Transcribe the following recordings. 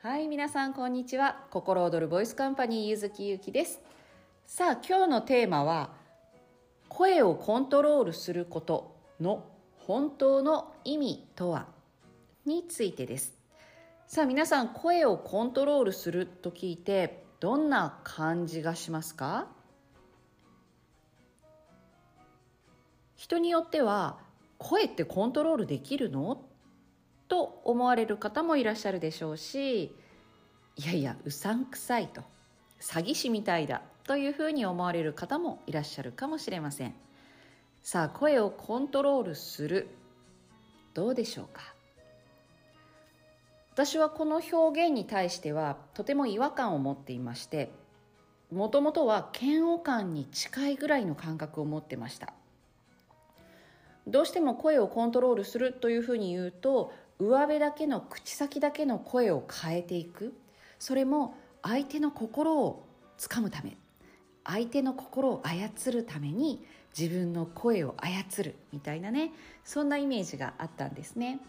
はい皆さんこんにちは。心躍るボイスカンパニーゆずきゆきです。さあ今日のテーマは声をコントロールすることの本当の意味とは？についてです。さあ皆さん声をコントロールすると聞いてどんな感じがしますか？人によっては声ってコントロールできるの？と思われる方もいらっしゃるでしょうしいやいやうさんくさいと詐欺師みたいだというふうに思われる方もいらっしゃるかもしれません。さあ声をコントロールするどうでしょうか？私はこの表現に対してはとても違和感を持っていましてもともとは嫌悪感に近いぐらいの感覚を持ってました。どうしても声をコントロールするというふうに言うと上辺だけの口先だけの声を変えていく。それも相手の心をつかむため。相手の心を操るために自分の声を操る。みたいなね。そんなイメージがあったんですね。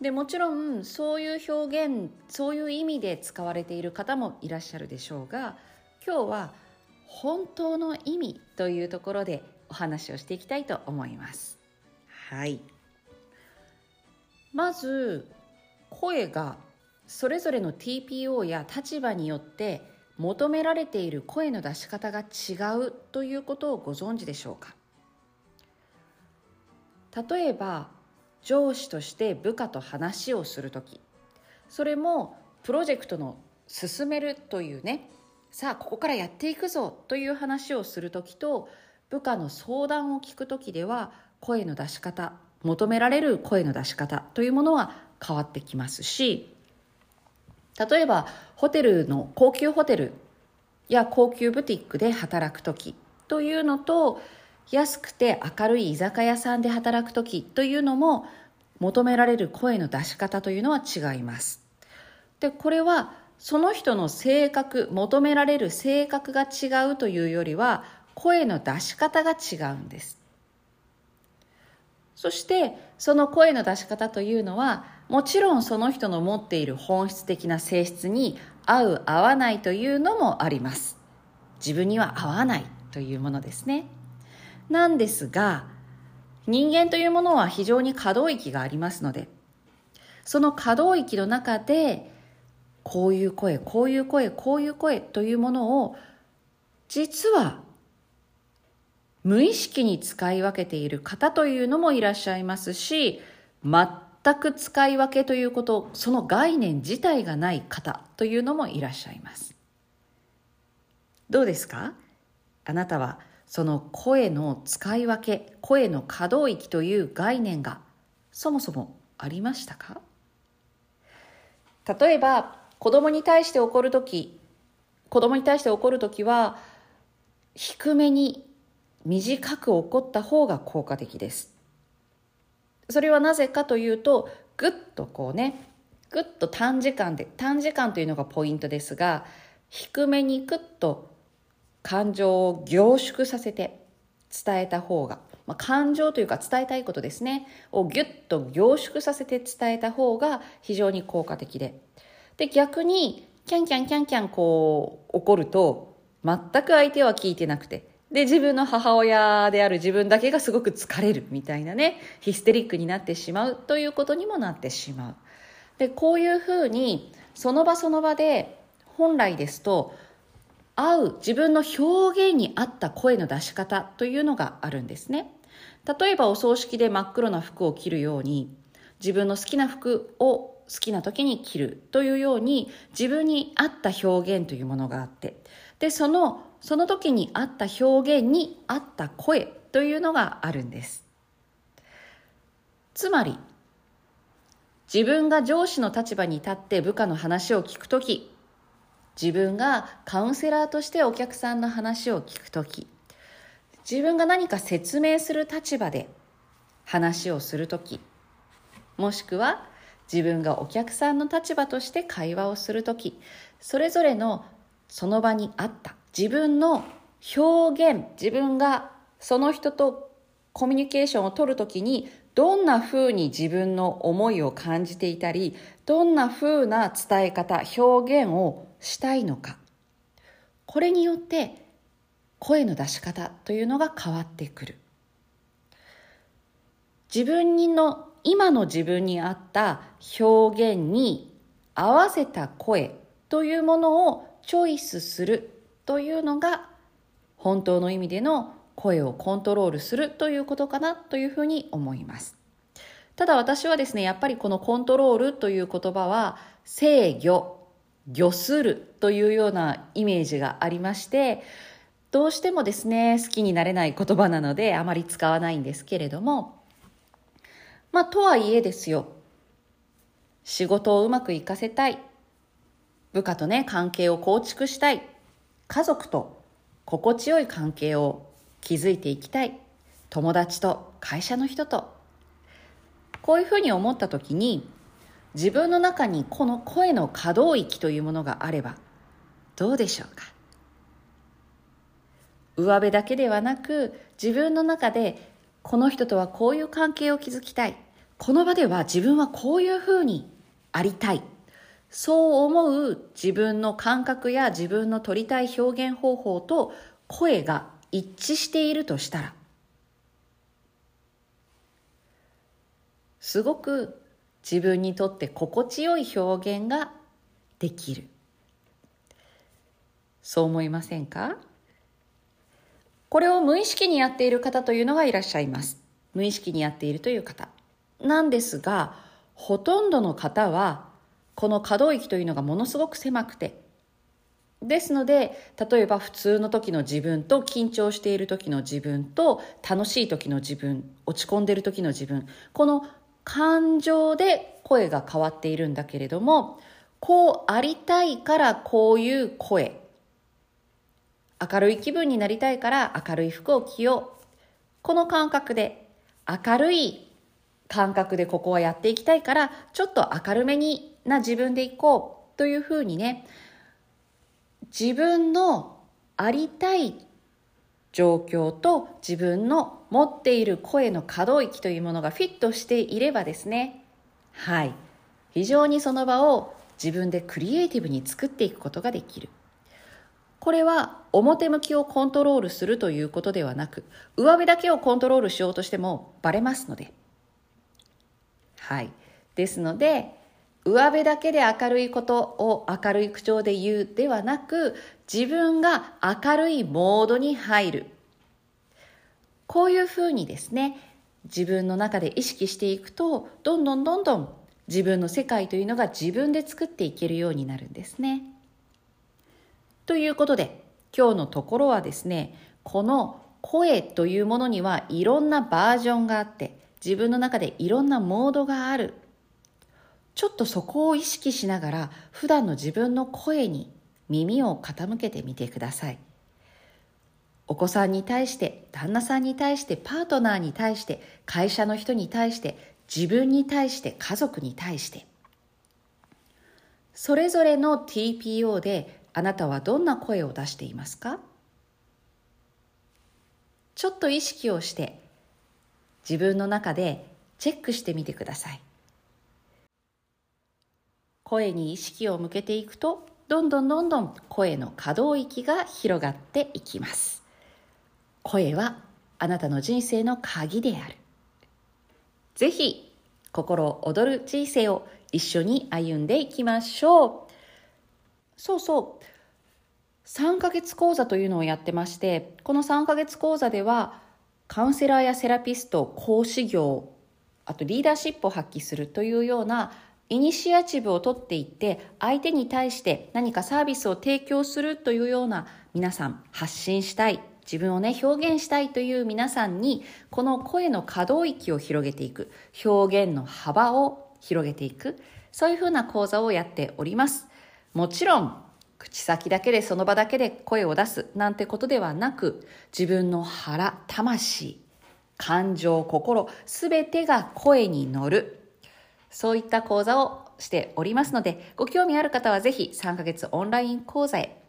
でもちろんそういう表現そういう意味で使われている方もいらっしゃるでしょうが今日は本当の意味というところでお話をしていきたいと思います。はい。まず声がそれぞれの TPO や立場によって求められている声の出し方が違うということをご存知でしょうか？例えば上司として部下と話をする時それもプロジェクトの進めるというねさあここからやっていくぞという話をする時と部下の相談を聞く時では声の出し方求められる声の出し方というものは変わってきますし例えばホテルの高級ホテルや高級ブティックで働く時というのと安くて明るい居酒屋さんで働く時というのも求められる声の出し方というのは違います。でこれはその人の性格求められる性格が違うというよりは声の出し方が違うんです。そしてその声の出し方というのはもちろんその人の持っている本質的な性質に合う合わないというのもあります。自分には合わないというものですね。なんですが人間というものは非常に可動域がありますのでその可動域の中でこういう声こういう声こういう声というものを実は無意識に使い分けている方というのもいらっしゃいますし全く使い分けということその概念自体がない方というのもいらっしゃいます。どうですか？あなたはその声の使い分け声の可動域という概念がそもそもありましたか？例えば子供に対して怒る時子供に対して怒る時は低めに短く起こった方が効果的です。それはなぜかというとぐっとこうねぐっと短時間で短時間というのがポイントですが低めにぐっと感情を凝縮させて伝えた方が、まあ、感情というか伝えたいことですね。をギュッと凝縮させて伝えた方が非常に効果的で。で逆にキャンキャンキャンキャンこう怒ると全く相手は聞いてなくてで、自分の母親である自分だけがすごく疲れるみたいなね、ヒステリックになってしまうということにもなってしまう。で、こういうふうに、その場その場で、本来ですと、合う自分の表現に合った声の出し方というのがあるんですね。例えばお葬式で真っ黒な服を着るように、自分の好きな服を好きな時に着るというように自分に合った表現というものがあってでそのその時に合った表現に合った声というのがあるんです。つまり自分が上司の立場に立って部下の話を聞く時自分がカウンセラーとしてお客さんの話を聞く時自分が何か説明する立場で話をする時もしくは自分がお客さんの立場として会話をする時それぞれのその場にあった自分の表現自分がその人とコミュニケーションを取るときにどんな風に自分の思いを感じていたりどんな風な伝え方表現をしたいのか。これによって声の出し方というのが変わってくる。自分の今の自分に合った表現に合わせた声というものをチョイスするというのが本当の意味での声をコントロールするということかなというふうに思います。ただ私はですねやっぱりこのコントロールという言葉は制御御するというようなイメージがありましてどうしてもですね好きになれない言葉なのであまり使わないんですけれどもまあとはいえですよ。仕事をうまくいかせたい。部下とね関係を構築したい。家族と心地よい関係を築いていきたい。友達と会社の人と。こういうふうに思った時に自分の中にこの声の可動域というものがあればどうでしょうか？上辺だけではなく自分の中でこの人とはこういう関係を築きたい。この場では自分はこういうふうにありたい。そう思う自分の感覚や自分の取りたい表現方法と声が一致しているとしたら。すごく自分にとって心地よい表現ができる。そう思いませんか？これを無意識にやっている方というのがいらっしゃいます。無意識にやっているという方。なんですがほとんどの方はこの可動域というのがものすごく狭くて。ですので例えば普通の時の自分と緊張している時の自分と楽しい時の自分落ち込んでいる時の自分。この感情で声が変わっているんだけれどもこうありたいからこういう声。明るい気分になりたいから明るい服を着よう。この感覚で明るい感覚でここはやっていきたいからちょっと明るめにな自分でいこう。というふうにね自分のありたい状況と自分の持っている声の可動域というものがフィットしていればですね。はい。非常にその場を自分でクリエイティブに作っていくことができる。これは表向きをコントロールするということではなく上辺だけをコントロールしようとしてもバレますので。はい。ですので上辺だけで明るいことを明るい口調で言うではなく自分が明るいモードに入る。こういうふうにですね自分の中で意識していくとどんどんどんどん自分の世界というのが自分で作っていけるようになるんですね。ということで今日のところはですねこの声というものにはいろんなバージョンがあって自分の中でいろんなモードがある。ちょっとそこを意識しながら普段の自分の声に耳を傾けてみてください。お子さんに対して旦那さんに対してパートナーに対して会社の人に対して自分に対して家族に対して。それぞれの TPO であなたはどんな声を出していますか？ちょっと意識をして自分の中でチェックしてみてください。声に意識を向けていくとどんどんどんどん声の可動域が広がっていきます。声はあなたの人生の鍵である。ぜひ心躍る人生を一緒に歩んでいきましょう。そうそう。3ヶ月講座というのをやってましてこの3ヶ月講座ではカウンセラーやセラピスト講師業あとリーダーシップを発揮するというようなイニシアチブを取っていって相手に対して何かサービスを提供するというような皆さん発信したい自分をね表現したいという皆さんにこの声の可動域を広げていく表現の幅を広げていくそういうふうな講座をやっております。もちろん口先だけでその場だけで声を出すなんてことではなく自分の腹魂感情心すべてが声に乗るそういった講座をしておりますので、ご興味ある方はぜひ3ヶ月オンライン講座へ。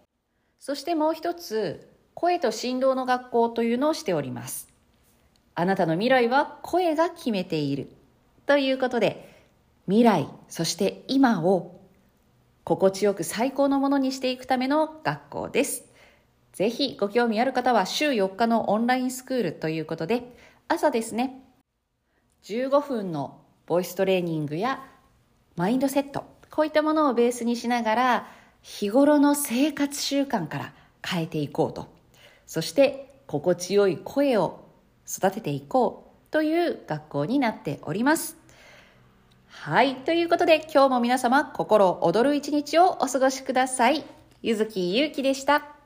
そしてもう一つ、声と振動の学校というのをしております。あなたの未来は声が決めている。ということで、未来、そして今を心地よく最高のものにしていくための学校です。ぜひご興味ある方は週4日のオンラインスクールということで、朝ですね、15分のボイストレーニングやマインドセット、こういったものをベースにしながら、日頃の生活習慣から変えていこうと。そして心地よい声を育てていこうという学校になっております。はい。ということで、今日も皆様、心躍る一日をお過ごしください。ゆずきゆうきでした。